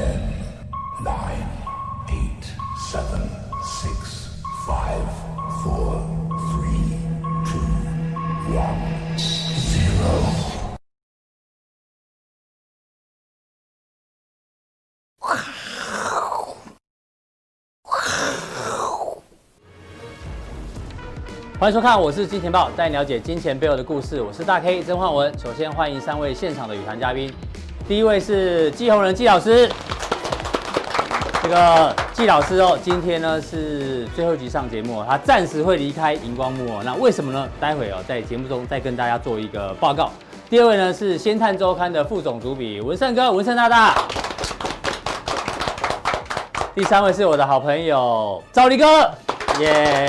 Ten, nine, eight, seven, six, five, four, three, two, one, zero. 欢迎收看，我是金钱豹，带你了解金钱背后的故事。我是大 K 曾焕文。首先欢迎三位现场的与谈嘉宾。第一位是季宏仁季老师，这个季老师哦，今天呢是最后一集上节目，他暂时会离开荧光幕哦。那为什么呢？待会哦在节目中再跟大家做一个报告。第二位呢是《先探周刊》的副总主笔文胜哥，文胜大大。第三位是我的好朋友赵立哥，耶、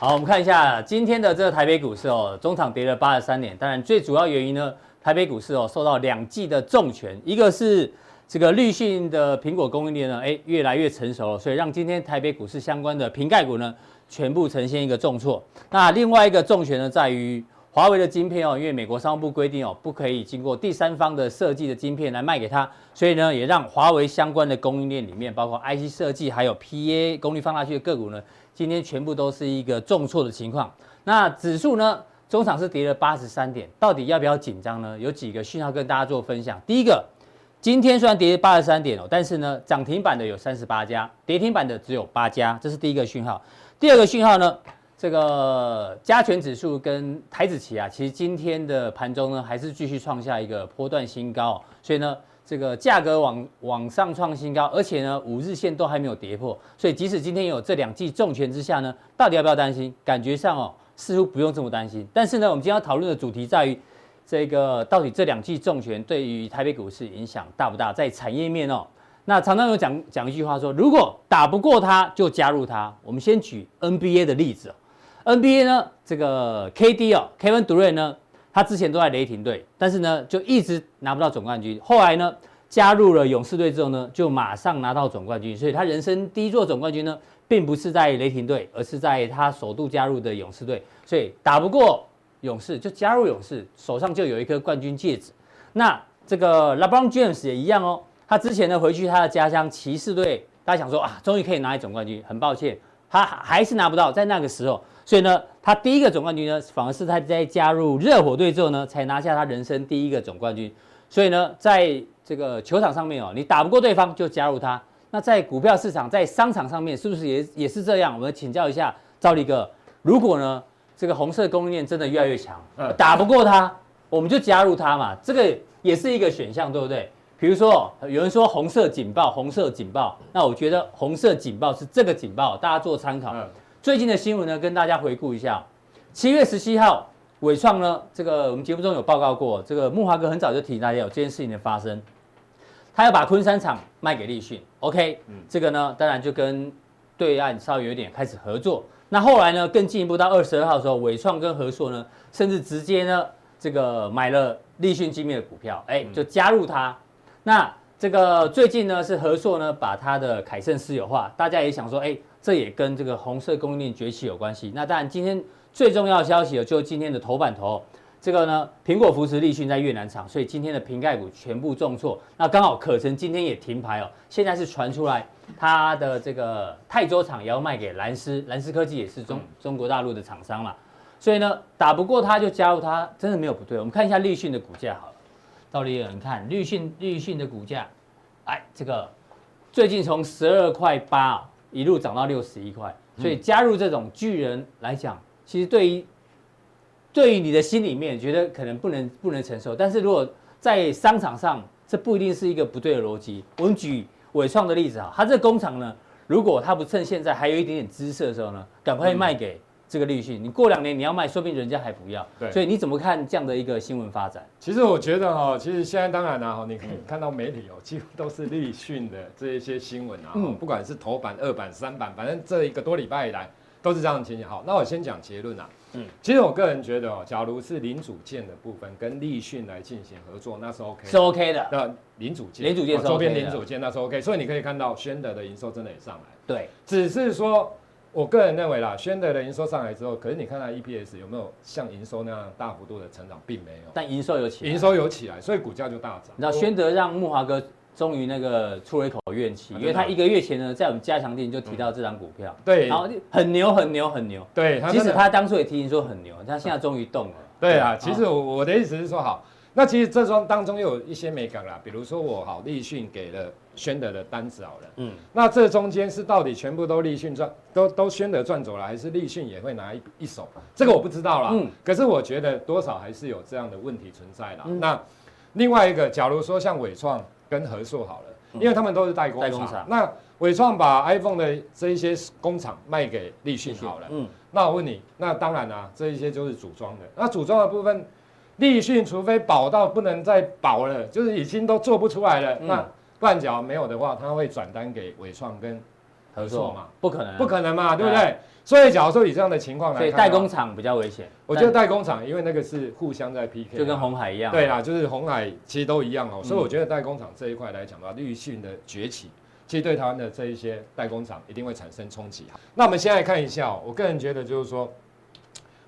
好，我们看一下今天的这个台北股市哦，中场跌了八十三点。当然，最主要原因呢，台北股市哦受到两季的重拳，一个是这个绿讯的苹果供应链呢，哎，越来越成熟了，所以让今天台北股市相关的瓶盖股呢，全部呈现一个重挫。那另外一个重拳呢，在于华为的晶片哦，因为美国商务部规定哦，不可以经过第三方的设计的晶片来卖给他，所以呢，也让华为相关的供应链里面，包括 IC 设计还有 PA 功率放大器的个股呢。今天全部都是一个重挫的情况，那指数呢，中场是跌了八十三点，到底要不要紧张呢？有几个讯号跟大家做分享。第一个，今天虽然跌八十三点哦，但是呢，涨停板的有三十八家，跌停板的只有八家，这是第一个讯号。第二个讯号呢，这个加权指数跟台指期啊，其实今天的盘中呢，还是继续创下一个波段新高，所以呢。这个价格往往上创新高，而且呢，五日线都还没有跌破，所以即使今天有这两记重拳之下呢，到底要不要担心？感觉上哦，似乎不用这么担心。但是呢，我们今天要讨论的主题在于，这个到底这两记重拳对于台北股市影响大不大？在产业面哦，那常常有讲讲一句话说，如果打不过它，就加入它。我们先举 NBA 的例子，NBA 呢，这个 KD 哦，Kevin Durant 呢。他之前都在雷霆队，但是呢，就一直拿不到总冠军。后来呢，加入了勇士队之后呢，就马上拿到总冠军。所以他人生第一座总冠军呢，并不是在雷霆队，而是在他首度加入的勇士队。所以打不过勇士，就加入勇士，手上就有一颗冠军戒指。那这个 LeBron James 也一样哦，他之前呢回去他的家乡骑士队，大家想说啊，终于可以拿一总冠军。很抱歉，他还是拿不到，在那个时候。所以呢，他第一个总冠军呢，反而是他在加入热火队之后呢，才拿下他人生第一个总冠军。所以呢，在这个球场上面哦，你打不过对方就加入他。那在股票市场、在商场上面，是不是也也是这样？我们请教一下赵力哥，如果呢，这个红色供应链真的越来越强，打不过它，我们就加入它嘛，这个也是一个选项，对不对？比如说有人说红色警报，红色警报，那我觉得红色警报是这个警报，大家做参考。最近的新闻呢，跟大家回顾一下。七月十七号，伟创呢，这个我们节目中有报告过，这个木华哥很早就提大家有这件事情的发生，他要把昆山厂卖给立讯，OK，嗯，这个呢，当然就跟对岸稍微有点开始合作。那后来呢，更进一步到二十二号的时候，伟创跟和硕呢，甚至直接呢，这个买了立讯精密的股票，哎，就加入他。那这个最近呢，是和硕呢把它的凯盛私有化，大家也想说，哎。这也跟这个红色供应链崛起有关系。那当然，今天最重要的消息就是今天的头版头，这个呢，苹果扶持立讯在越南厂，所以今天的瓶盖股全部重挫。那刚好可成今天也停牌哦。现在是传出来，它的这个泰州厂也要卖给蓝思，蓝思科技也是中中国大陆的厂商嘛。所以呢，打不过它就加入它，真的没有不对。我们看一下立讯的股价好了，到底有人看立讯立讯的股价，哎，这个最近从十二块八。一路涨到六十一块，所以加入这种巨人来讲，其实对于对于你的心里面觉得可能不能不能承受，但是如果在商场上，这不一定是一个不对的逻辑。我们举伟创的例子啊，它这个工厂呢，如果它不趁现在还有一点点姿色的时候呢，赶快卖给。这个立讯，你过两年你要卖，说不定人家还不要。对，所以你怎么看这样的一个新闻发展？其实我觉得哈，其实现在当然了哈，你可以看到媒体哦，几乎都是立讯的这一些新闻啊，嗯，不管是头版、二版、三版，反正这一个多礼拜以来都是这样的情形。好，那我先讲结论啊。嗯，其实我个人觉得哦，假如是零组件的部分跟立讯来进行合作，那是 OK，是 OK 的。那零组件，零组件，周边零组件那是 OK，所以你可以看到宣德的营收真的也上来。对，只是说。我个人认为啦，宣德的营收上来之后，可是你看它 EPS 有没有像营收那样大幅度的成长，并没有。但营收有起来，营收有起来，所以股价就大涨。你知道宣德让木华哥终于那个出了一口怨气，因为他一个月前呢，在我们加强店就提到这张股票，对，然后很牛很牛很牛，对，即使他当初也提醒说很牛，他现在终于动了。对啊，其实我我的意思是说好。那其实这双当中又有一些美感啦，比如说我好立讯给了宣德的单子好了，嗯，那这中间是到底全部都立讯赚，都都宣德赚走了，还是立讯也会拿一一手？这个我不知道啦，嗯，可是我觉得多少还是有这样的问题存在啦。嗯、那另外一个，假如说像伟创跟和硕好了，因为他们都是代工厂，代工厂，那伟创把 iPhone 的这一些工厂卖给立讯好了，嗯，那我问你，那当然啦、啊，这一些就是组装的，那组装的部分。立讯除非保到不能再保了，就是已经都做不出来了，嗯、那断角没有的话，他会转单给伟创跟和硕嘛？不可能，不可能嘛，对不对？所以假如说以这样的情况来看，所以代工厂比较危险。我觉得代工厂，因为那个是互相在 PK，就跟红海一样。对啦，就是红海其实都一样哦、所以我觉得代工厂这一块来讲的话，绿讯的崛起，其实对台湾的这一些代工厂一定会产生冲击。那我们现在看一下、喔，我个人觉得就是说，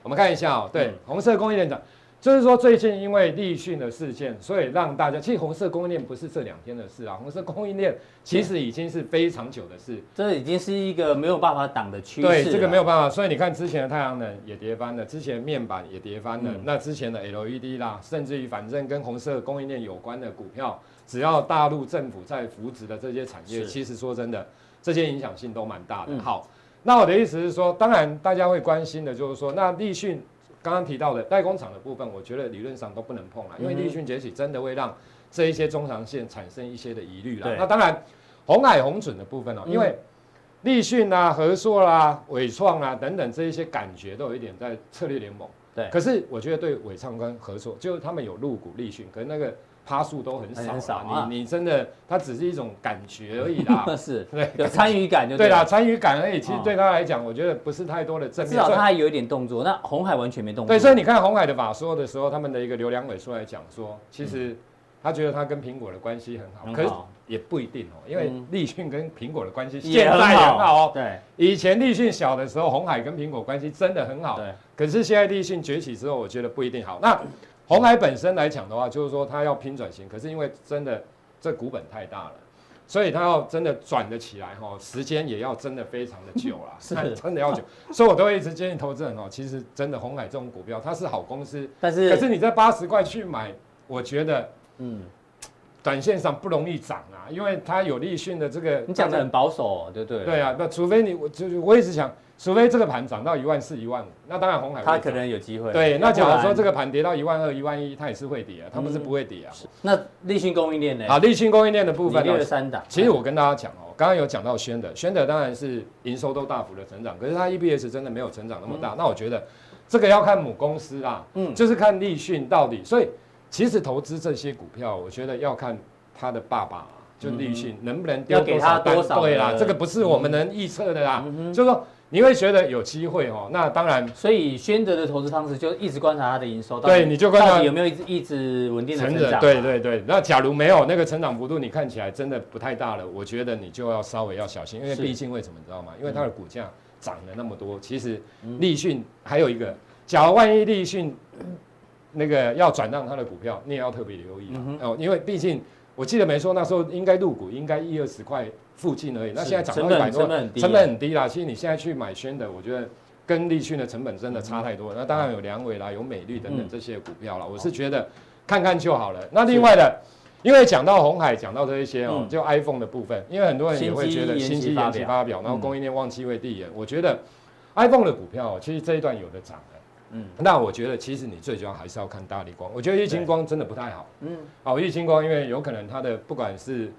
我们看一下哦、喔，对，嗯、红色供应链长。就是说，最近因为立讯的事件，所以让大家其实红色供应链不是这两天的事啊，红色供应链其实已经是非常久的事，这已经是一个没有办法挡的趋势。对，这个没有办法。所以你看，之前的太阳能也跌翻了，之前面板也跌翻了，嗯、那之前的 LED 啦，甚至于反正跟红色供应链有关的股票，只要大陆政府在扶植的这些产业，其实说真的，这些影响性都蛮大的。嗯、好，那我的意思是说，当然大家会关心的就是说，那立讯。刚刚提到的代工厂的部分，我觉得理论上都不能碰了，因为立讯崛起真的会让这一些中长线产生一些的疑虑了。那当然，红海红准的部分哦，因为立讯啊、和硕啦、伟创啊等等这一些感觉都有一点在策略联盟。对。可是我觉得对伟创跟和硕，就是他们有入股立讯，可是那个。趴数都很少，很少啊！你你真的，它只是一种感觉而已啦。是，对，有参与感就对啦，参与感而已。其实对他来讲，我觉得不是太多的正面。至少他还有一点动作。那红海完全没动作。对，所以你看红海的法说的时候，他们的一个刘良伟出来讲说，其实他觉得他跟苹果的关系很好，可是也不一定哦，因为立讯跟苹果的关系现在很好哦。对，以前立讯小的时候，红海跟苹果关系真的很好。对，可是现在立讯崛起之后，我觉得不一定好。那。鸿海本身来讲的话，就是说它要拼转型，可是因为真的这股本太大了，所以它要真的转得起来哈，时间也要真的非常的久了，是 真的要久。所以我都会一直建议投资人哦，其实真的红海这种股票它是好公司，但是可是你在八十块去买，我觉得嗯，短线上不容易涨啊，因为它有立讯的这个，你讲的很保守，对不对？对啊，那除非你我就是我一直想。除非这个盘涨到一万四、一万五，那当然红海它可能有机会。对，那假如说这个盘跌到一万二、一万一，它也是会跌啊，它不是不会跌啊。那立讯供应链呢？啊，立讯供应链的部分呢？三档。其实我跟大家讲哦，刚刚有讲到宣德，宣德当然是营收都大幅的成长，可是它 EPS 真的没有成长那么大。那我觉得这个要看母公司啦，嗯，就是看立讯到底。所以其实投资这些股票，我觉得要看他的爸爸，就立讯能不能丢多少单。对啦，这个不是我们能预测的啦，就是说。你会觉得有机会哦，那当然，所以宣德的投资方式就一直观察它的营收，对，你就观察有没有一直一直稳定的成长，对对对。那假如没有那个成长幅度，你看起来真的不太大了，我觉得你就要稍微要小心，因为毕竟为什么你知道吗？因为它的股价涨了那么多，其实立讯还有一个，假如万一立讯那个要转让它的股票，你也要特别留意哦，因为毕竟我记得没错，那时候应该入股应该一二十块。附近而已，那现在涨到一百多，成本很低，成本很低啦。其实你现在去买宣的，我觉得跟立讯的成本真的差太多。那当然有梁伟啦，有美绿等等这些股票啦。我是觉得看看就好了。那另外的，因为讲到红海，讲到这一些哦，就 iPhone 的部分，因为很多人也会觉得新机延期发表，然后供应链旺季未递延。我觉得 iPhone 的股票其实这一段有的涨了。嗯，那我觉得其实你最主要还是要看大力光。我觉得玉晶光真的不太好。嗯，好，玉晶光因为有可能它的不管是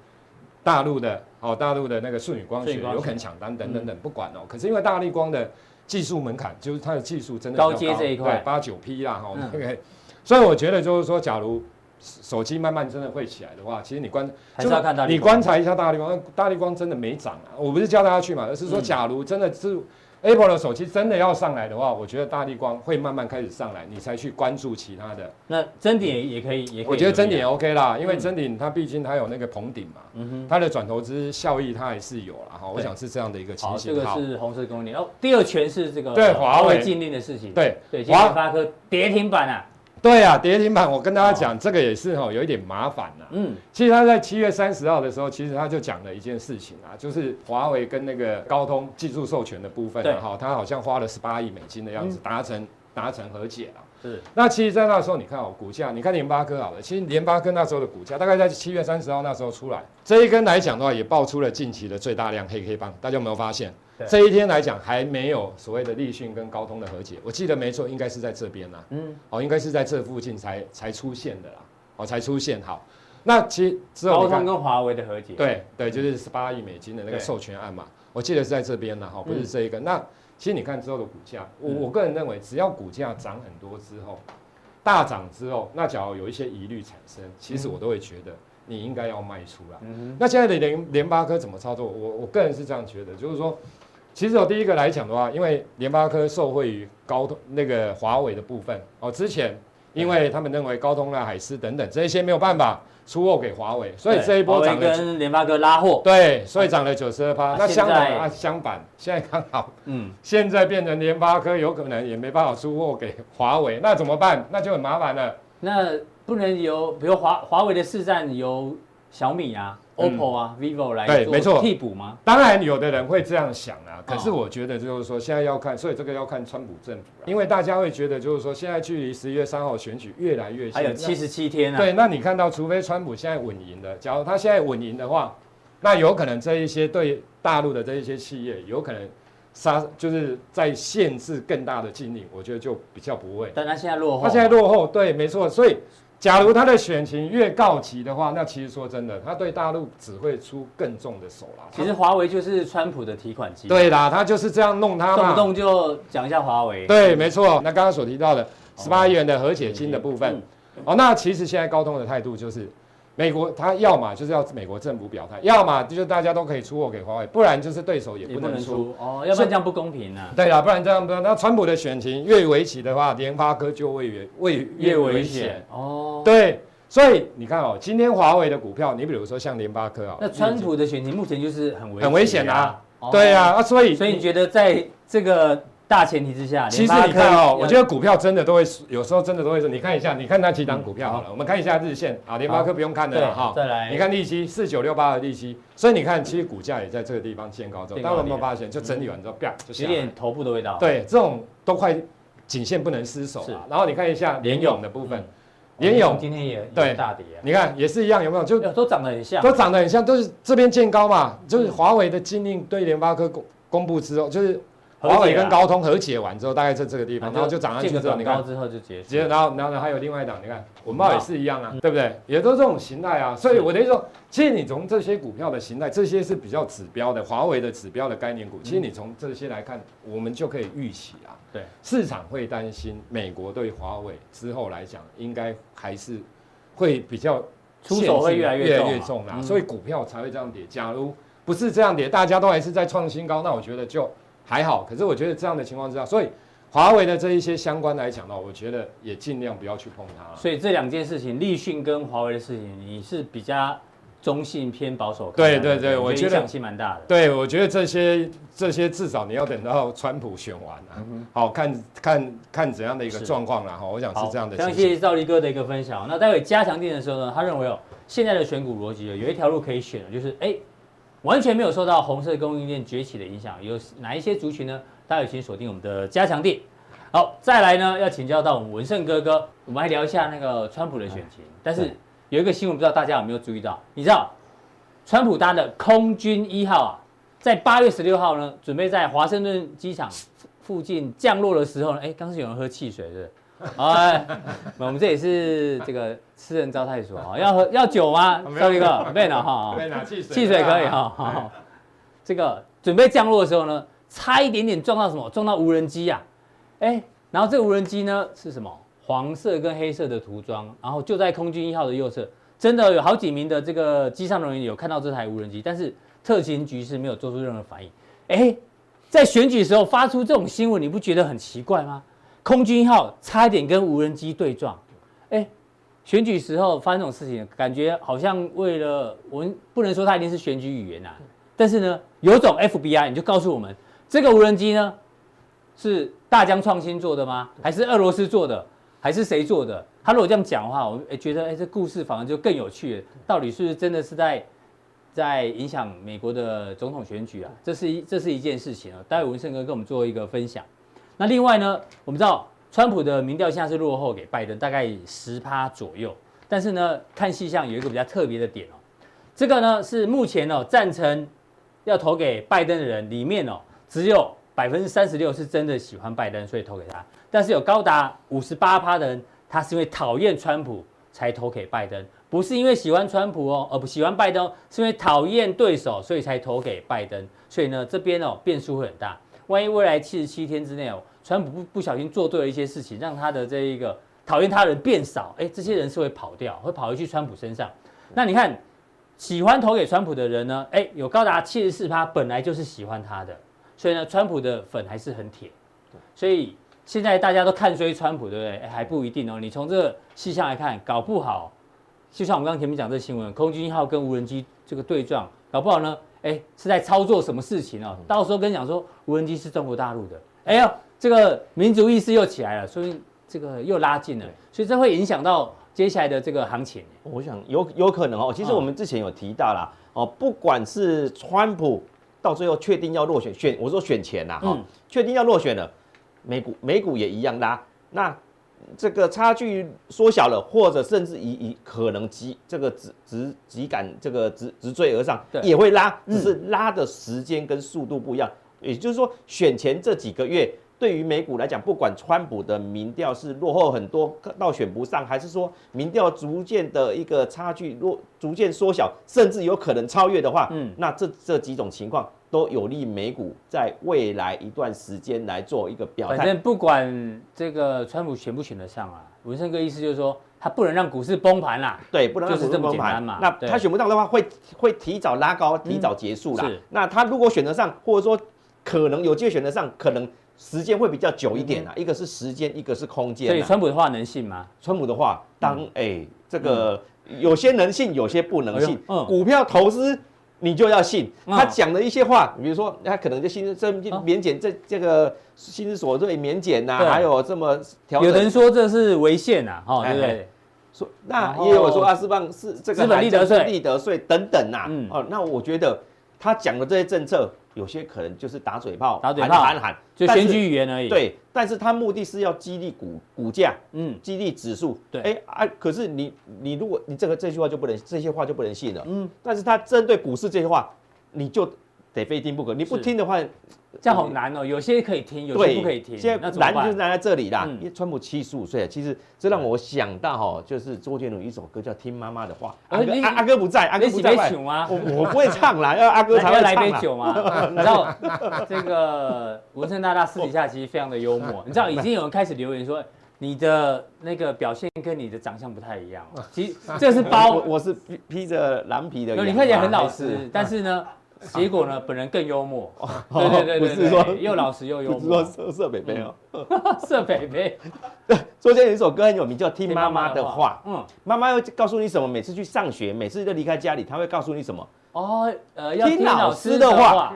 大陆的哦，大陆的那个舜宇光学有可能抢单等等等，不管哦。可是因为大力光的技术门槛，就是它的技术真的高阶这一块，对八九 P 啦哈。OK，所以我觉得就是说，假如手机慢慢真的会起来的话，其实你观还是要看大立光，你观察一下大力光，大力光真的没涨啊。我不是叫大家去嘛，而是说，假如真的是 Apple 的手机真的要上来的话，我觉得大力光会慢慢开始上来，你才去关注其他的。那真顶也也可以，也可以。我觉得真顶也 OK 啦，因为真顶它毕竟它有那个棚顶嘛，嗯哼，它的转投资效益它还是有了哈。我想是这样的一个情形。好，这个是红色供应链。哦，第二权是这个对华为禁令的事情。对对，今天联发科跌停板啊。对啊，跌停板，我跟大家讲，这个也是哈，有一点麻烦呐。嗯，其实他在七月三十号的时候，其实他就讲了一件事情啊，就是华为跟那个高通技术授权的部分，哈，他好像花了十八亿美金的样子达成达成和解了。是。那其实，在那时候，你看哦，股价，你看联发科好了，其实联发科那时候的股价，大概在七月三十号那时候出来，这一根来讲的话，也爆出了近期的最大量黑黑棒，大家有没有发现？这一天来讲还没有所谓的立讯跟高通的和解，我记得没错，应该是在这边呐，嗯，哦，应该是在这附近才才出现的啦，哦，才出现。好，那其实之后高通跟华为的和解，对对，就是十八亿美金的那个授权案嘛，我记得是在这边呢，哈，不是这一个。那其实你看之后的股价，我我个人认为，只要股价涨很多之后，大涨之后，那假如有一些疑虑产生，其实我都会觉得你应该要卖出了。嗯，那现在的联联发科怎么操作？我我个人是这样觉得，就是说。其实我第一个来讲的话，因为联发科受惠于高通那个华为的部分哦，之前因为他们认为高通啊、海思等等这些没有办法出货给华为，所以这一波涨跟联发科拉货，对，所以涨了九十二趴。那相反啊，相反，现在刚好，嗯，现在变成联发科有可能也没办法出货给华为，那怎么办？那就很麻烦了。那不能由比如华华为的市占由小米啊。OPPO 啊，vivo 来对，没错，替补吗？当然，有的人会这样想啊。可是我觉得就是说，现在要看，所以这个要看川普政府，因为大家会觉得就是说，现在距离十一月三号选举越来越近，还有七十七天啊。对，那你看到，除非川普现在稳赢的，假如他现在稳赢的话，那有可能这一些对大陆的这一些企业，有可能杀，就是在限制更大的禁令，我觉得就比较不会。但他现在落后，他现在落后，对，没错，所以。假如他的选情越告急的话，那其实说真的，他对大陆只会出更重的手啦。其实华为就是川普的提款机。对啦，他就是这样弄他嘛。动不动就讲一下华为。对，没错。那刚刚所提到的十八亿元的和解金的部分，哦，那其实现在高通的态度就是。美国他要么就是要美国政府表态，要么就是大家都可以出货给华为，不然就是对手也不能出，哦，要不然这样不公平啊。对啊，不然这样不然，那川普的选情越危急的话，联发科就会越越越危险哦。对，所以你看哦，今天华为的股票，你比如说像联发科啊，那川普的选情目前就是很危很危险啊。对啊，啊，所以所以你觉得在这个。大前提之下，其实你看哦，我觉得股票真的都会，有时候真的都会说，你看一下，你看那几档股票好了，我们看一下日线啊，联发科不用看的了哈。再来，你看利息四九六八的利息，所以你看其实股价也在这个地方见高之后，大家有没有发现，就整理完之后，啪。有点头部的味道。对，这种都快颈线不能失守了。然后你看一下联勇的部分，联勇今天也对大跌，你看也是一样，有没有？就都长得很像，都长得很像，都是这边见高嘛，就是华为的禁令对联发科公公布之后，就是。华为跟高通和解完之后，大概在这个地方，然后就涨上去之后，你看，之后就结束。结然后，然后呢，还有另外一档，你看，文茂也是一样啊，对不对？也都是这种形态啊。所以我等于说，其实你从这些股票的形态，这些是比较指标的，华为的指标的概念股，其实你从这些来看，我们就可以预期啊，对，市场会担心美国对华为之后来讲，应该还是会比较出手会越来越重啊，所以股票才会这样跌。假如不是这样跌，大家都还是在创新高，那我觉得就。还好，可是我觉得这样的情况之下，所以华为的这一些相关来讲呢，我觉得也尽量不要去碰它。所以这两件事情，立讯跟华为的事情，你是比较中性偏保守？对对对，我觉得影响性蛮大的。对，我觉得这些这些至少你要等到川普选完啊，嗯、好看看看怎样的一个状况了哈。我想是这样的。非常谢谢兆立哥的一个分享。那待会加强錠的时候呢，他认为哦，现在的选股逻辑有一条路可以选，就是哎。完全没有受到红色供应链崛起的影响，有哪一些族群呢？大家有请锁定我们的加强店。好，再来呢，要请教到我们文胜哥哥，我们来聊一下那个川普的选情。但是有一个新闻，不知道大家有没有注意到？你知道，川普搭的空军一号啊，在八月十六号呢，准备在华盛顿机场附近降落的时候呢，哎，当时有人喝汽水，是不是？哎，我们这也是这个私人招待所啊，要喝要酒吗？少一个，没拿哈，没拿汽水，汽水可以哈。好，这个准备降落的时候呢，差一点点撞到什么？撞到无人机呀！哎，然后这个无人机呢是什么？黄色跟黑色的涂装，然后就在空军一号的右侧，真的有好几名的这个机上人员有看到这台无人机，但是特勤局是没有做出任何反应。哎，在选举时候发出这种新闻，你不觉得很奇怪吗？空军一号差一点跟无人机对撞，哎，选举时候发生这种事情，感觉好像为了我们不能说它一定是选举语言啊，但是呢，有种 FBI 你就告诉我们，这个无人机呢是大疆创新做的吗？还是俄罗斯做的？还是谁做的？他如果这样讲的话，我哎觉得哎这故事反而就更有趣了，到底是不是真的是在？在影响美国的总统选举啊，这是一这是一件事情啊。待会文胜哥跟我们做一个分享。那另外呢，我们知道川普的民调现在是落后给拜登大概十趴左右，但是呢，看细项有一个比较特别的点哦。这个呢是目前哦赞成要投给拜登的人里面哦，只有百分之三十六是真的喜欢拜登，所以投给他。但是有高达五十八趴的人，他是因为讨厌川普才投给拜登。不是因为喜欢川普哦，而不喜欢拜登，是因为讨厌对手，所以才投给拜登。所以呢，这边哦变数会很大。万一未来七十七天之内哦，川普不不小心做对了一些事情，让他的这一个讨厌他人变少，哎，这些人是会跑掉，会跑回去川普身上。那你看，喜欢投给川普的人呢，哎，有高达七十四趴本来就是喜欢他的，所以呢，川普的粉还是很铁。所以现在大家都看衰川普，对不对？哎，还不一定哦。你从这个细项来看，搞不好。就像我们刚前面讲这新闻，空军一号跟无人机这个对撞，搞不好呢，哎，是在操作什么事情哦？到时候跟你讲说无人机是中国大陆的，哎呦，这个民族意识又起来了，所以这个又拉近了，所以这会影响到接下来的这个行情。我想有有可能哦，其实我们之前有提到啦，哦，不管是川普到最后确定要落选，选我说选前呐，哈，确定要落选了，美股美股也一样拉，那。这个差距缩小了，或者甚至以以可能急这个直直急赶这个直直追而上，也会拉，只是拉的时间跟速度不一样。嗯、也就是说，选前这几个月对于美股来讲，不管川普的民调是落后很多到选不上，还是说民调逐渐的一个差距落逐渐缩小，甚至有可能超越的话，嗯，那这这几种情况。都有利美股在未来一段时间来做一个表态。反正不管这个川普选不选得上啊，文胜哥意思就是说，他不能让股市崩盘啦。对，不能让股市崩盘嘛。那他选不上的话，会会提早拉高，提早结束啦。是。那他如果选得上，或者说可能有机会选得上，可能时间会比较久一点啊。一个是时间，一个是空间。所以川普的话能信吗？川普的话，当哎这个有些能信，有些不能信。嗯。股票投资。你就要信他讲的一些话，比如说他可能就薪资这免减这这个薪资所得免减呐，还有这么调整。有人说这是违宪呐，哈，对不对？说那也有说阿斯邦是这个资本利得税、利得税等等呐，哦，那我觉得他讲的这些政策。有些可能就是打嘴炮，打嘴炮，喊喊，就选举语言而已。对，但是他目的是要激励股股价，嗯，激励指数。对，哎啊，可是你你如果你这个这句话就不能这些话就不能信了，嗯，但是他针对股市这些话，你就。得非听不可，你不听的话，这样好难哦。有些可以听，有些不可以听。现在难就是难在这里啦。因为川普七十五岁，其实这让我想到哈，就是周杰伦一首歌叫《听妈妈的话》。阿阿哥不在，阿哥不在。吗？我我不会唱啦，要阿哥才会来杯酒吗？你知道这个文森大大私底下其实非常的幽默。你知道已经有人开始留言说你的那个表现跟你的长相不太一样。其实这是包，我是披着蓝皮的。你看起来很老实，但是呢。结果呢？本人更幽默。对对对，不是说又老实又幽默。不是说色色北北哦，色北北。对，周杰伦有一首歌很有名，叫《听妈妈的话》。嗯，妈妈要告诉你什么？每次去上学，每次都离开家里，她会告诉你什么？哦，呃，要听老师的话，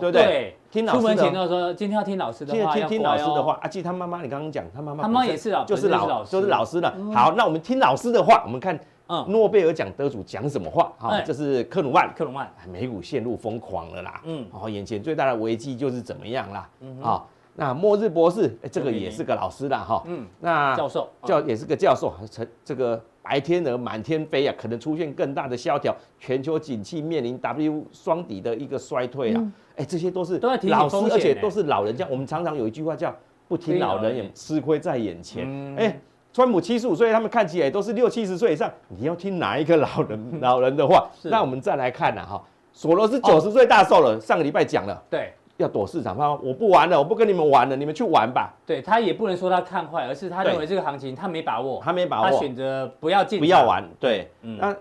对不对？听老师。出门前都说今天要听老师的话，听听老师的话。啊，记得他妈妈，你刚刚讲他妈妈，他妈也是老，就是老，就是老师了。好，那我们听老师的话，我们看。嗯，诺贝尔奖得主讲什么话？哈，这是克鲁曼。克鲁曼，美股陷入疯狂了啦。嗯，然后眼前最大的危机就是怎么样啦？嗯，好，那末日博士，哎，这个也是个老师啦，哈。嗯，那教授教也是个教授，成这个白天鹅满天飞啊，可能出现更大的萧条，全球景气面临 W 双底的一个衰退啊。哎，这些都是老师，而且都是老人家。我们常常有一句话叫“不听老人言，吃亏在眼前”。哎。川普七十五岁，他们看起来都是六七十岁以上。你要听哪一个老人老人的话？那我们再来看呐，哈，索罗斯九十岁大寿了，上个礼拜讲了，对，要躲市场，他说我不玩了，我不跟你们玩了，你们去玩吧。对，他也不能说他看坏，而是他认为这个行情他没把握，他没把握，他选择不要进，不要玩。对，那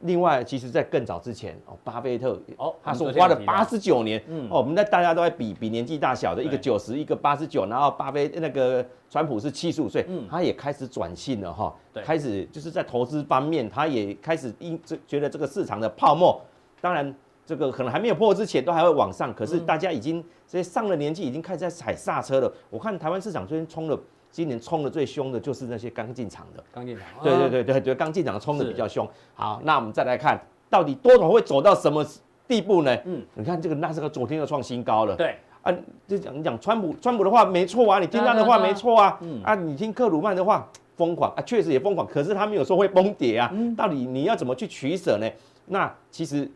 另外，其实，在更早之前哦，巴菲特哦他说花了八十九年，嗯。哦，我们在大家都在比比年纪大小的，一个九十，一个八十九，然后巴菲那个川普是七十五岁嗯，他也开始转性了哈对，开始就是在投资方面，他也开始因这觉得这个市场的泡沫，当然这个可能还没有破之前都还会往上，可是大家已经这些上了年纪已经开始在踩刹车了。我看台湾市场最近冲了，今年冲的最凶的就是那些刚进场的。刚进场，对对对对对，刚进场冲的比较凶。好，那我们再来看，到底多头会走到什么地步呢？嗯嗯，你看这个纳斯达克昨天又创新高了。对，啊，就讲你讲川普，川普的话没错啊，你听他的话没错啊。嗯啊，你听克鲁曼的话疯狂啊，确实也疯狂，可是他没有说会崩跌啊。嗯到底你要怎么去取舍呢？那其实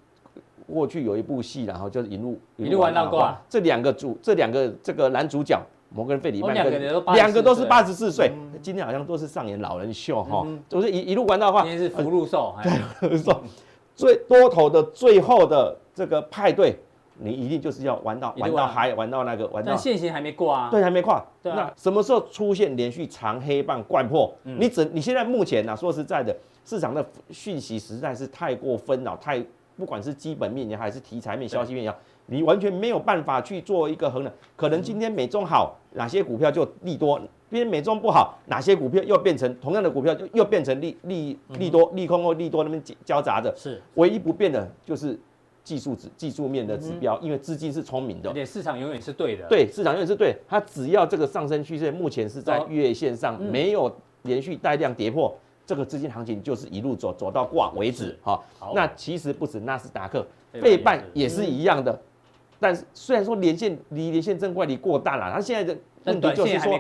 过去有一部戏，然后就是一路一路玩到挂。这两个主，这两个这个男主角。摩根费里曼哦两个都84两个都是八十四岁，今天好像都是上演老人秀哈就，是一一路玩到话今，天是福禄寿，哎。说最多头的最后的这个派对，你一定就是要玩到玩。玩到嗨，玩到那个玩到但现行还没过啊。对，还没跨。那什么时候出现连续长黑棒贯破？嗯。你只你现在目前呢、啊，说实在的，市场的讯息实在是太过纷扰，太不管是基本面也好，还是题材面、消息面也好，你完全没有办法去做一个衡量。可能今天美中好，哪些股票就利多；今天美中不好，哪些股票又变成同样的股票，又又变成利利利多、利空或利多那边交杂的。是，唯一不变的就是技术指技术面的指标，因为资金是聪明的而。且市场永远是对的。，对，市场永远是对，它只要这个上升趋势目前是在月线上，嗯没有连续带量跌破，这个资金行情就是一路走走到挂为止。好好，那其实不止纳斯达克，费费半也半也是一样的。但是虽然说连线离连线正怪离过大了，它现在的但问题就是说。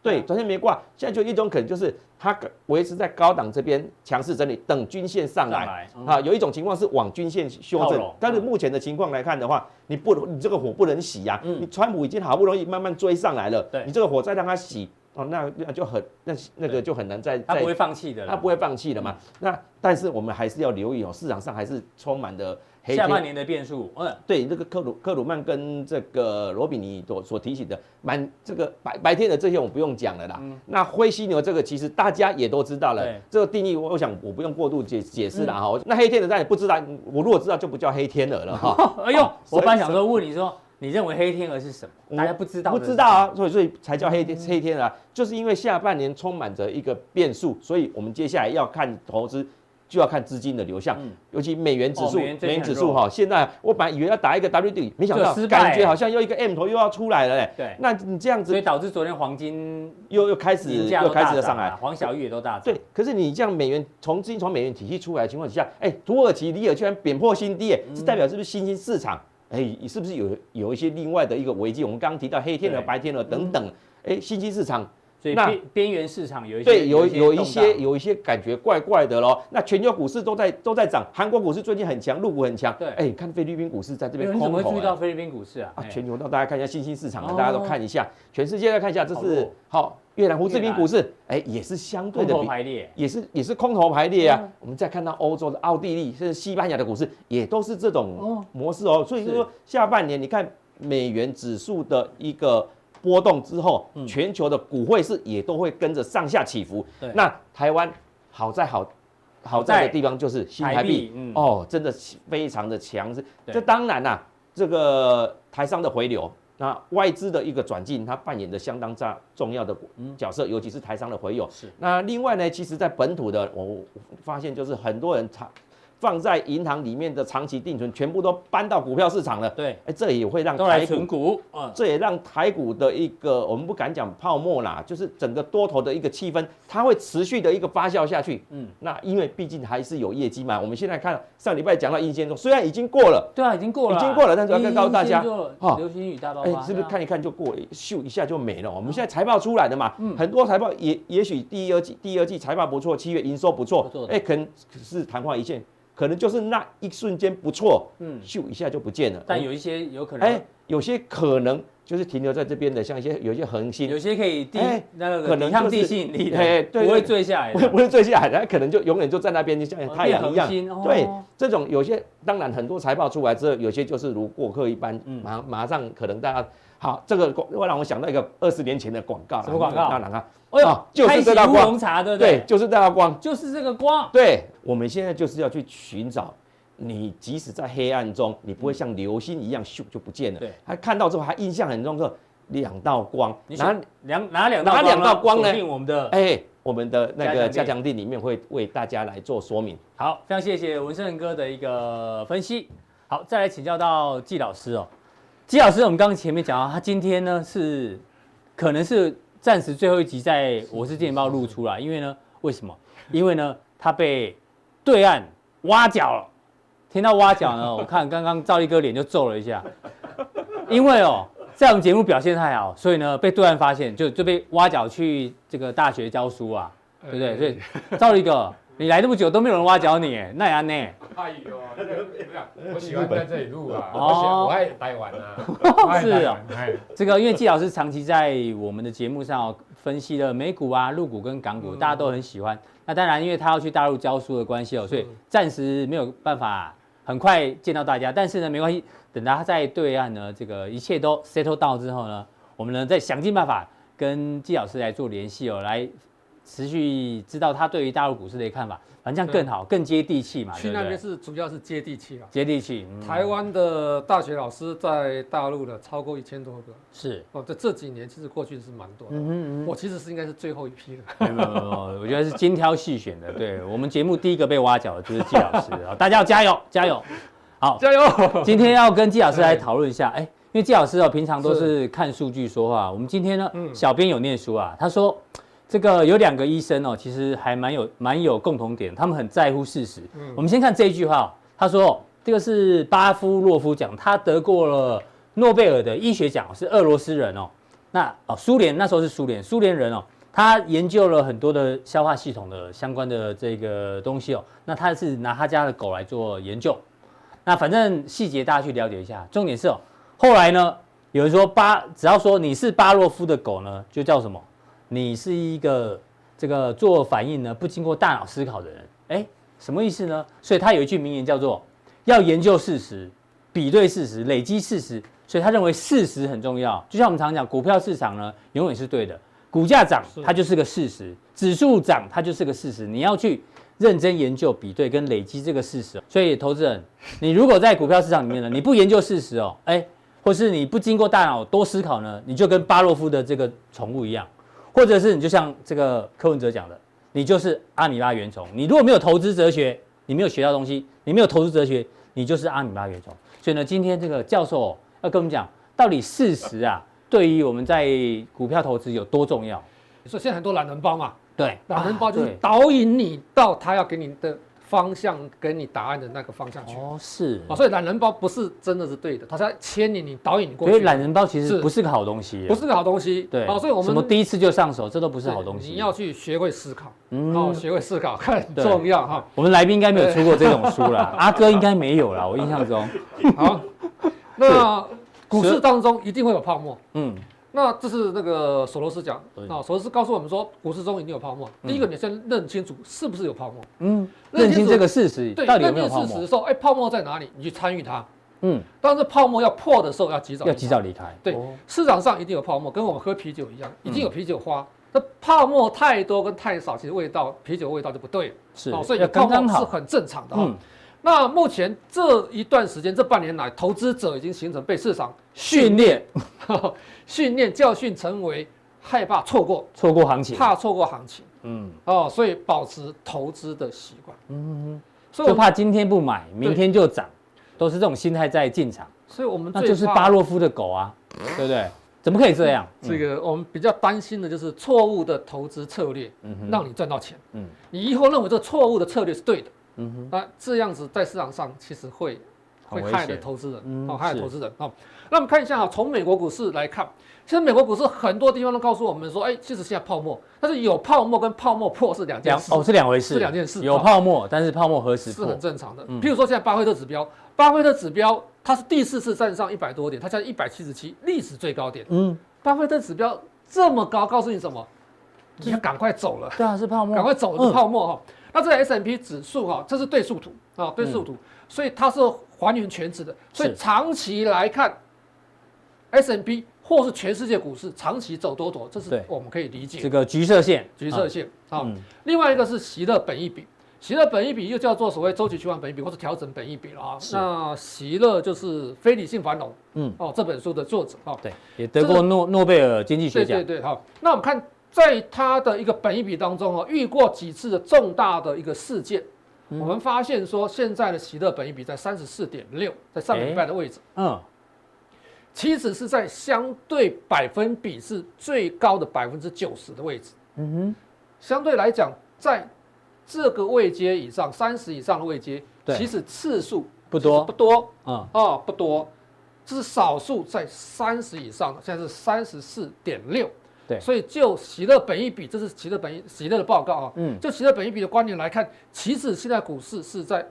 对，短线没挂，现在就一种可能就是它维持在高档这边强势整理，等均线上来。啊，有一种情况是往均线修正，但是目前的情况来看的话，你不，你这个火不能洗呀、嗯你川普已经好不容易慢慢追上来了，你这个火再让它洗，哦，那那就很那那个就很难再再他不会放弃的啦。他不会放弃的嘛。那但是我们还是要留意哦，市场上还是充满的黑。下半年的变数，嗯，对，这个克鲁克鲁曼跟这个罗比尼所所提醒的，满这个白白天的这些我不用讲了啦。那灰犀牛这个其实大家也都知道了对，这个定义我我想我不用过度解解释了哈。那黑天鹅大家也不知道，我如果知道就不叫黑天鹅了哈。哎呦，我本来想说问你说，你认为黑天鹅是什么？大家不知道，不知道。啊，所以所以才叫黑天黑天鹅啊，就是因为下半年充满着一个变数，所以我们接下来要看投资。就要看资金的流向，嗯尤其美元指数，哦美元指数哈，现在我本来以为要打一个 W 底，没想到感觉好像又一个 M 头又要出来了嘞。对那你这样子所以导致昨天黄金又又开始又开始了上来啊，黄小玉也都大涨。对，可是你这样美元从资金从美元体系出来的情况底下，哎，土耳其里尔居然贬破新低，哎，嗯是代表是不是新兴市场？哎，是不是有有一些另外的一个危机？我们刚刚提到黑天鹅、白天鹅等等，哎，新兴市场。所以那边边缘市场有一些对，有有一些有一些感觉怪怪的咯。那全球股市都在都在涨，韩国股市最近很强，陆股很强。对。哎，看菲律宾股市在这边你怎么会空头哎注意到菲律宾股市啊？啊，哎。全球让大家看一下新兴市场大家都看一下，全世界再看一下，这是好越南胡志明股市，哎，也是相对的排列，也是也是空头排列啊。嗯我们再看到欧洲的奥地利，甚至西班牙的股市，也都是这哦。种模式哦。所以是说下半年你看美元指数的一个波动之后，全球的股汇市也都会跟着上下起伏。对。那台湾好在好。好在的地方就是新台台币哦，真的非常的强这当然啦、这个台商的回流，那外资的一个转进，它扮演的相当重重要的角色，尤其是台商的回流。是。那另外呢，其实在本土的，我我发现就是很多人长放在银行里面的长期定存，全部都搬到股票市场了。对，哎，这也会让台股，存股，嗯，这也让台股的一个我们不敢讲泡沫啦，就是整个多头的一个气氛，它会持续的一个发酵下去。嗯嗯，那因为毕竟还是有业绩嘛。我们现在看上礼拜讲到阴线中，虽然已经过了。对啊，已经过了啊，已经过了但是要告诉大家哈流星雨大爆哎、发，是不是看一看就过了，咻一下就没了？我们现在财报出来的嘛，嗯很多财报也也许第二季第二季财报不错，七月营收不错哎、可能是昙花一现，可能就是那一瞬间不错，嗯。嗯，咻一下就不见了。但有一些有可哎、能有些可能就是停留在这边的，像一些有一些恒星，有些可以地哎那个可能抵抗就是地心引力的，哎对不会对坠下来不会坠下来，它可能就永远就在那边，就像哦太阳一样。对，这种有些当然很多财报出来之后，有些就是如过客一般，嗯。马马上可能大家好，这个广会让我想到一个二十年前的广告啦，什么广告？那哪个？哎呦啊，就是这道光乌龙茶，对不对对？，就是这道光。就是这个光。对，我们现在就是要去寻找。你即使在黑暗中，你不会像流星一样咻就不见了。对，他看到之后，他印象很深刻，两道光。你然后选两哪两道哪两道光呢我们的哎，我们的那个加强加强地里面会为大家来做说明。好，非常谢谢文胜哥的一个分析。好，再来请教到季老师哦。季老师，我们刚刚前面讲到，他今天呢是可能是暂时最后一集在《我是电影报》录出来，因为呢，为什么？因为呢，他被对岸挖角了。听到挖角呢，我看刚刚赵立哥脸就皱了一下，因为哦，在我们节目表现太好，所以呢被对岸发现，就就被挖角去这个大学教书啊，对不对？所以赵立哥。你来这么久都没有人挖角你，那也呢？哎呦，那个，我喜欢在这里录啊，哦我喜欢我爱台湾啊，是哦台湾哎，这个因为季老师长期在我们的节目上分析了美股啊、陆股跟港股，大家都很喜欢。那当然，因为他要去大陆教书的关系哦，所以暂时没有办法很快见到大家。但是呢，没关系，等到他在对岸呢，这个一切都 settle down 之后呢，我们呢再想尽办法跟季老师来做联系哦，来。持续知道他对于大陆股市的看法，反正这样更好，更接地气嘛。去那边是主要是接地气啊。接地气。嗯、台湾的大学老师在大陆的超过一千多个。是哦，这这几年其实过去是蛮多的。嗯嗯，我其实是应该是最后一批的。没有没有我觉得是精挑细选的。对我们节目第一个被挖角的就是季老师 啊，大家要加油加油。好，加油！今天要跟季老师来讨论一下，哎，因为季老师哦，平常都是看数据说话。我们今天呢，小编有念书啊，他说。这个有两个医生哦，其实还蛮有蛮有共同点，他们很在乎事实。嗯，我们先看这一句话哦，他说这个是巴夫洛夫奖，他得过了诺贝尔的医学奖，是俄罗斯人哦。那哦，苏联那时候是苏联，苏联人哦，他研究了很多的消化系统的相关的这个东西哦。那他是拿他家的狗来做研究，那反正细节大家去了解一下。重点是哦，后来呢，有人说巴，只要说你是巴洛夫的狗呢，就叫什么？你是一个这个做反应呢不经过大脑思考的人，哎，什么意思呢？所以他有一句名言叫做“要研究事实，比对事实，累积事实”。所以他认为事实很重要。就像我们常讲，股票市场呢永远是对的，股价涨它就是个事实，指数涨它就是个事实。你要去认真研究、比对跟累积这个事实。所以投资人，你如果在股票市场里面呢，你不研究事实哦，哎，或是你不经过大脑多思考呢，你就跟巴洛夫的这个宠物一样。或者是你就像这个柯文哲讲的，你就是阿米巴原虫。你如果没有投资哲学，你没有学到东西，你没有投资哲学，你就是阿米巴原虫。所以呢，今天这个教授要跟我们讲，到底事实啊，对于我们在股票投资有多重要？你说现在很多懒人包嘛，对，懒人包就是导引你到他要给你的方向，给你答案的那个方向去。哦，是啊，所以懒人包不是真的是对的，它是要牵引你、导引你过去。所以懒人包其实不是个好东西，不是个好东西。对，哦，所以我们什么第一次就上手，这都不是好东西。你要去学会思考，嗯，哦，学会思考 很重要哈。我们来宾应该没有出过这种书啦，阿哥应该没有啦，我印象中。好，那股市当中一定会有泡沫。嗯。那这是那个索罗斯讲，啊索罗斯告诉我们说，股市中一定有泡沫。第一个，你先认清楚是不是有泡沫。嗯，认清这个事实，对？认清事实的时候，哎，泡沫在哪里？你去参与它。嗯，当这泡沫要破的时候，要及早要及早离开。对，市场上一定有泡沫，跟我们喝啤酒一样，一定有啤酒花。那泡沫太多跟太少，其实味道啤酒味道就不对。是，所以泡沫是很正常的哈。那目前这一段时间，这半年来，投资者已经形成被市场训练、训练、教训，成为害怕错过、错过行情，怕错过行情。嗯，哦，所以保持投资的习惯。嗯，所以就怕今天不买，明天就涨，都是这种心态在进场。所以我们那就是巴洛夫的狗啊，对不对？怎么可以这样？这个我们比较担心的就是错误的投资策略，嗯让你赚到钱。嗯，你以后认为这错误的策略是对的。嗯哼，那这样子在市场上其实会会害了投资人，嗯哦，害了投资人哦。那我们看一下哈，从美国股市来看，其实美国股市很多地方都告诉我们说，哎，其实现在泡沫，但是有泡沫跟泡沫破是两件事，哦是两回事，是两件事有哦泡沫，但是泡沫何时破是很？正常的。嗯譬如说，现在巴菲特指标，巴菲特指标它是第四次站上一百多点，它现在一百七十七，历史最高点。嗯，巴菲特指标这么高，告诉你什么？你要赶快走了，对啊，是泡沫，赶快走，嗯是泡沫哈。那这个 S M P 指数哈，这是对数图啊，对数图，所以它是还原全值的。所以是。长期来看，S M P 或是全世界股市长期走多头，这是我们可以理解。这。个橘色线，橘色线啊、嗯。另外一个是席勒本益比，席勒本益比又叫做所谓周期循环本益比或是调整本益比了啊。那席勒就是非理性繁荣，嗯，哦，这本书的作者啊，对，也得过诺诺贝尔经济学奖，对对对，好。那我们看在它的一个本益比当中哦，遇过几次的重大的一个事件，嗯。我们发现说现在的喜乐本益比在三十四点六，在上个礼拜的位置，嗯，其实是在相对百分比是最高的百分之九十的位置。嗯哼，相对来讲，在这个位阶以上，三十以上的位阶，对。其实次数不多。不多。嗯，哦，不多，这是少数在三十以上的，现在是三十四点六。对。所以就喜乐本一比，这是喜乐本一喜乐的报告啊。嗯。就喜乐本一比的观点来看，其实现在股市是在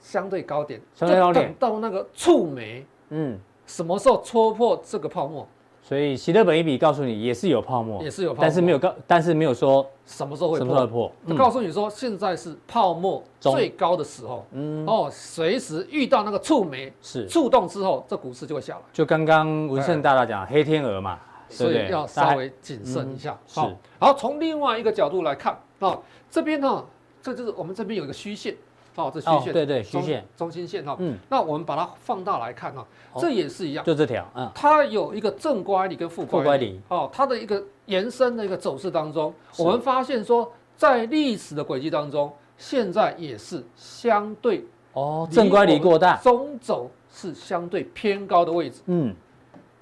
相对高点，相对高点。等到那个触媒嗯，什么时候戳破这个泡沫，所以喜乐本一比告诉你也是有泡沫，也是有泡沫，但是没有告，但是没有说什么时候会什么时候破。告诉你说，现在是泡沫最高的时候，嗯，哦，随时遇到那个触媒是，触动之后，这股市就会下来，就刚刚文胜大大讲黑天鹅嘛，对所以？要稍微谨慎一下。嗯好是，好，从另外一个角度来看，哦，这边呢，这就是我们这边有一个虚线，哦，这虚线，哦对对虚中线。中心线哈，嗯，那我们把它放大来看哈，哦。这也是一样，就这条，嗯，它有一个正乖离跟负乖离哦，它的一个延伸的一个走势当中，我们发现说，在历史的轨迹当中，现在也是相对哦，正乖离过大，中轴是相对偏高的位置，嗯，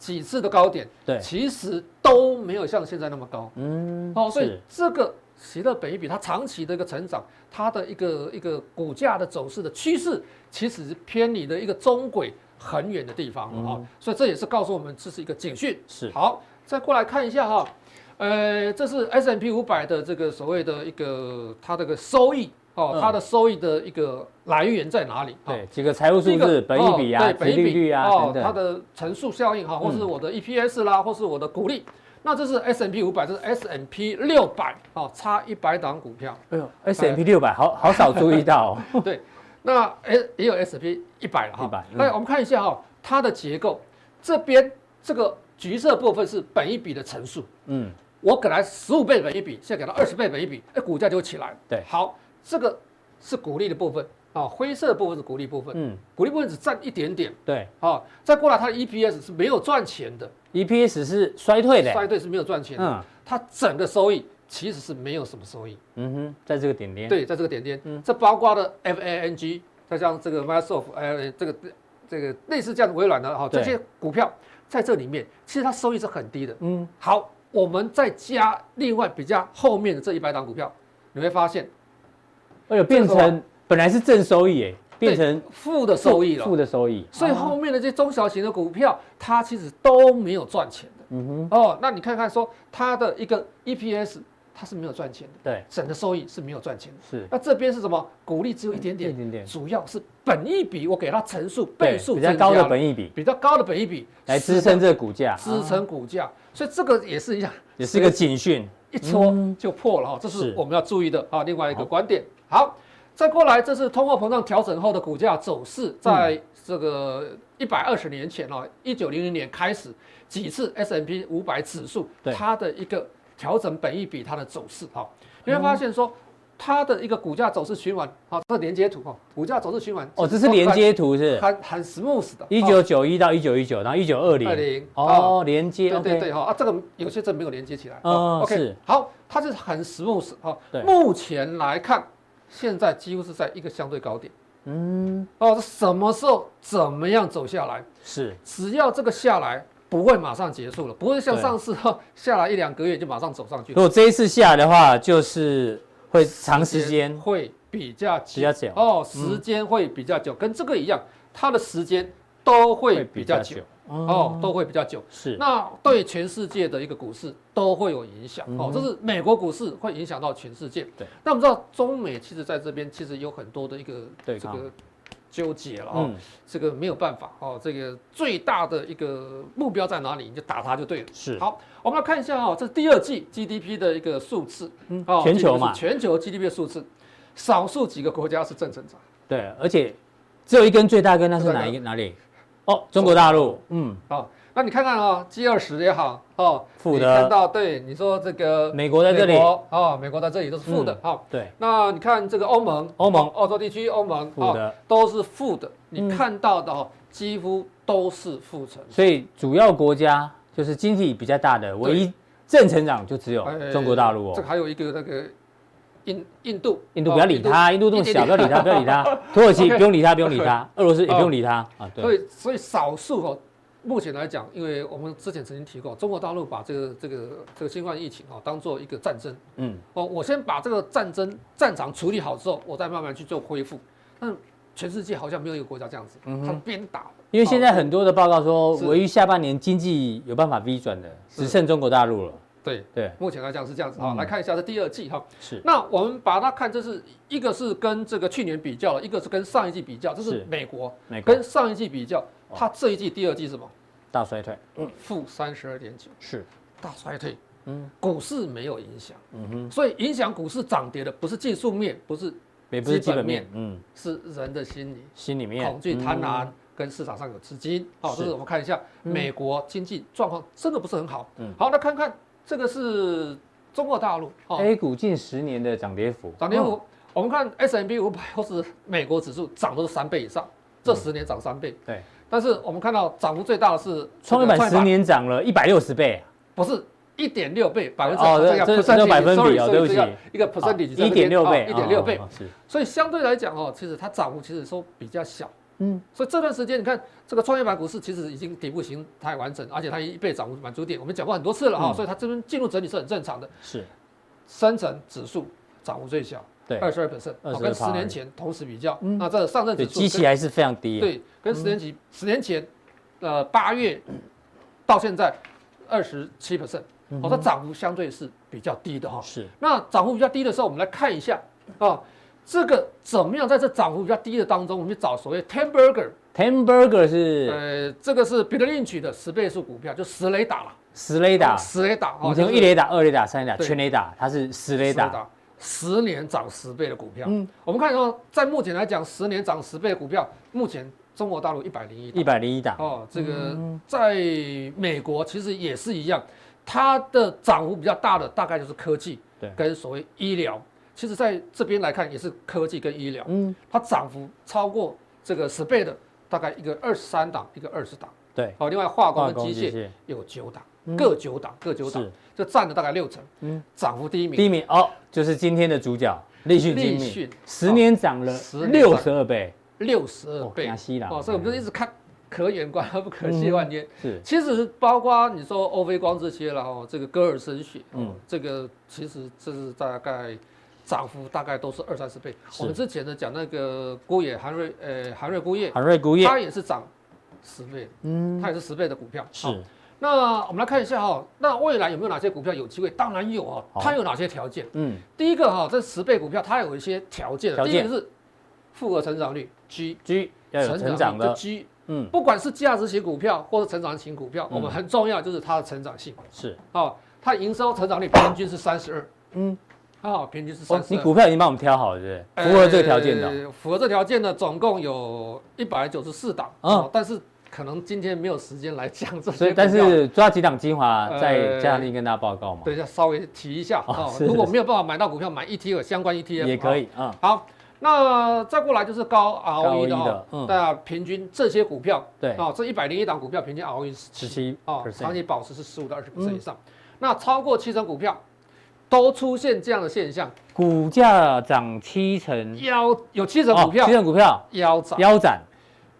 几次的高点，对，其实都没有像现在那么高，嗯，哦，所以是，这个喜乐本一比它长期的一个成长，它的一个一个股价的走势的趋势，其实是偏离的一个中轨很远的地方了啊、所以这也是告诉我们这是一个警讯。是，好，再过来看一下哈，呃，这是 S&P 五百的这个所谓的一个它这个收益哦，嗯它的收益的一个来源在哪里？对，几个财务数字，本益比啊，哦对，本益比利率啊它的乘数效应哈，或是嗯我的 EPS 啦，或是我的股利。那这是 S M P 五百，这是 S M P 六百哦，差一百档股票。哎呦，S M P 六百，好好少注意到哦，对，那 S 也有 S&P 一百了哈。100嗯那我们看一下哈，它的结构，这边这个橘色部分是本益比的乘数。嗯，我给它十五倍本益比，现在给它二十倍本益比，哎，股价就会起来。对好，这个是股利的部分啊，灰色的部分是股利部分，嗯，股利部分只占一点点。对。啊，再过来它的 EPS 是没有赚钱的，，E P S 是衰退的，衰退是没有赚钱的，嗯。它整个收益其实是没有什么收益。嗯哼，在这个点点，，对，在这个点点，嗯。这包括了 FANG，再像这个 Microsoft，呃，这个这个类似这样的微软的哈，对。这些股票在这里面，其实它收益是很低的。嗯，好，我们再加另外比较后面的这一百档股票，你会发现哎呦，变成本来是正收益，哎，变成负的收益了。负。的收益，所以后面的这些中小型的股票，它其实都没有赚钱的。嗯哼，哦，那你看看说它的一个 EPS，它是没有赚钱的，对，整个收益是没有赚钱的。是，那这边是什么？股利只有一点点，一点点。主要是本益比，我给它乘数倍数比较高的本益比。比较高的本益比来支撑这个股价，支撑股价，所以这个也是一样，也是一个警讯，一戳嗯。就破了哈，这是是。我们要注意的啊。另外一个观点，好，再过来，这是通货膨胀调整后的股价走势，在这个一百二十年前哦，一九零零年开始几次 S&P 五百指数对。它的一个调整本益比它的走势哈，你会发现说。它的一个股价走势循环，好，这是连接图哈，股价走势循环哦，这是连接图是，很很 smooth 的，一九九一到一九一九，然后一九二零，二零哦，连接，对对对哈啊，这个有些这没有连接起来。嗯哦，OK，是。好，它是很 smooth 哈对。目前来看，现在几乎是在一个相对高点。嗯，哦，这什么时候怎么样走下来？是，只要这个下来，不会马上结束了，不会像上次哈下来一两个月就马上走上去如。果这一次下来的话，就是会长时间，会比较久比较久哦，时间会比较久，跟这个一样，它的时间都会比较久。哦，都会比较久。是，那对全世界的一个股市都会有影响。哦，这是美国股市会影响到全世界。对。那我们知道中美其实在这边其实有很多的一个这个纠结了哦，这个没有办法哦，这个最大的一个目标在哪里，你就打它就对了。是。好，我们来看一下哦，这是第二季 GDP 的一个数字。嗯。全球嘛，全球 GDP 的数字，少数几个国家是正成长。对，而且只有一根最大根，那是哪一个哪里？哦，中国大陆，嗯，好，那你看看哦，G 二十也好，哦，负的，看到对，你说这个美国在这里，哦，美国在这里都是负的，好，对，那你看这个欧盟，欧盟，欧洲地区，欧盟，负的，都是负的，你看到的哦，几乎都是负成，所以主要国家就是经济比较大的，唯一正成长就只有中国大陆哦，这还有一个那个。印印度，印度不要理他，印度这么小，不要理他，不要理他。土耳其不用理他，不用理他。俄罗斯也不用理他啊。对。所以，所以少数哦，目前来讲，因为我们之前曾经提过，中国大陆把这个这个这个新冠疫情哦当做一个战争。嗯。哦，我先把这个战争战场处理好之后，我再慢慢去做恢复。但全世界好像没有一个国家这样子，他们边打。因为现在很多的报告说，唯一下半年经济有办法 V 转的，只剩中国大陆了。对对，目前来讲是这样子哈，来看一下这第二季哈。是。那我们把它看，这是一个是跟这个去年比较了，一个是跟上一季比较，这是美国。美国跟上一季比较，它这一季第二季是什么？大衰退。嗯。负三十二点九。是。大衰退。嗯。股市没有影响。嗯哼。所以影响股市涨跌的不是技术面，不是也不是基本面，嗯，是人的心理。心里面。恐惧、贪婪，跟市场上有资金。好，这是我们看一下美国经济状况真的不是很好。嗯。好，那看看。这个是中国大陆哦 A 股近十年的涨跌幅，涨跌幅，我们看 S M B 五百或是美国指数涨都是三倍以上，这十年涨三倍。对，但是我们看到涨幅最大的是创业板，十年涨了一百六十倍，不是一点六倍，百分之哦，这这百分比哦，对不起，一个 percentage 一点六倍，一点六倍，所以相对来讲哦，其实它涨幅其实说比较小。嗯，所以这段时间你看这个创业板股市其实已经底部形态完整，而且它一被涨幅满足点，我们讲过很多次了哈，所以它这边进入整理是很正常的。是，深成指数涨幅最小，对，二十二 percent，跟十年前同时比较，那这上证指数基期还是非常低。对，跟十年前十年前，呃，八月到现在二十七 percent，哦，它涨幅相对是比较低的哈。是，那涨幅比较低的时候，我们来看一下啊。这个怎么样在这涨幅比较低的当中，我们去找所谓 ten burger。ten burger 是呃，这个是彼得林奇的十倍数股票，就十雷打了。十雷打，十雷打。你从一雷打、二雷打、三雷打、全雷打，它是十雷打。十年涨十倍的股票。嗯，我们看到，在目前来讲，十年涨十倍的股票，目前中国大陆一百零一，一百零一档。哦，这个在美国其实也是一样，它的涨幅比较大的大概就是科技，对，跟所谓医疗。其实在这边来看，也是科技跟医疗，嗯，它涨幅超过这个十倍的，大概一个二十三档，一个二十档，对，好，另外化工跟机械有九档，各九档，各九档，就占了大概六成，嗯，涨幅第一名，第一名哦，就是今天的主角立讯精密，十年涨了六十二倍，六十二倍，哦，所以我们就一直看可远观而不可亵玩焉，是，其实包括你说欧菲光这些了哦，这个歌尔森学，嗯，这个其实这是大概。涨幅大概都是二三十倍。我们之前呢讲那个鈷业韩瑞，呃，韩瑞鈷业，韩瑞鈷业，它也是涨十倍，嗯，它也是十倍的股票。是。那我们来看一下哈，那未来有没有哪些股票有机会？当然有啊。它有哪些条件？嗯，第一个哈，这十倍股票它有一些条件。条件是复合成长率，G G 要有成长的 G。嗯，不管是价值型股票或者成长型股票，我们很重要就是它的成长性。是。哦，它营收成长率平均是三十二。嗯。啊，平均是三十。你股票已经帮我们挑好了，对不对？符合这个条件的。符合这条件的总共有一百九十四档。啊，但是可能今天没有时间来讲这些。所以，但是抓几档精华，再加强力跟大家报告嘛。等一下，稍微提一下啊。如果没有办法买到股票，买 ETF 相关 ETF 也可以啊。好，那再过来就是高 ROE 的，大家平均这些股票，对啊，这一百零一档股票平均 ROE 是十七啊，长期保持是十五到二十 percent 以上。那超过七成股票。都出现这样的现象，股价涨七成，腰有七成股票，七成股票。腰斩，腰斩，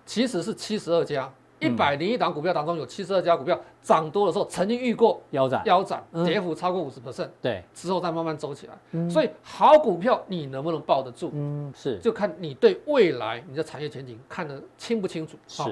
其实是七十二家，一百零一档股票当中有七十二家股票涨多的时候，曾经遇过腰斩，腰斩，跌幅超过五十 percent，对，之后再慢慢走起来。所以好股票你能不能抱得住？嗯，是，就看你对未来你的产业前景看得清不清楚。是，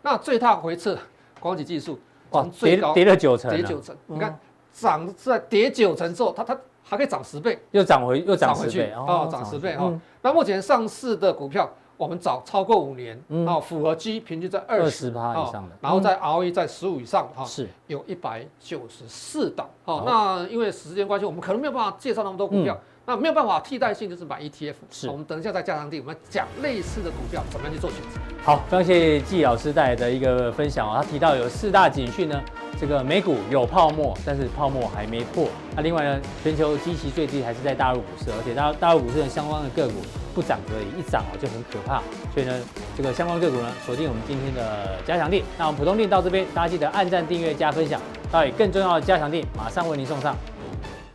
那最大回撤，光级技术从最高跌了九成，跌九成，你看涨在跌九成之后，它它还可以涨十倍，又涨回又涨回去，哦，涨十倍哈。那目前上市的股票。我们找超过五年，啊，符合基平均在二十趴以上的，然后在 ROE 在十五以上，哈，是。有一百九十四档，哦，那因为时间关系，我们可能没有办法介绍那么多股票，那没有办法替代性就是买 ETF，是，我们等一下在加强錠，我们讲类似的股票怎么样去做选择。好，非常谢谢季老师带来的一个分享哦，他提到有四大警讯呢，这个美股有泡沫，但是泡沫还没破，那另外呢，全球基期最低还是在大陆股市，而且大大陆股市的相关的个股。不涨而已，一涨哦就很可怕。所以呢，这个相关个股呢，锁定我们今天的加强地。那我们普通錠到这边，大家记得按赞、订阅、加分享。到底更重要的加强地，马上为您送上。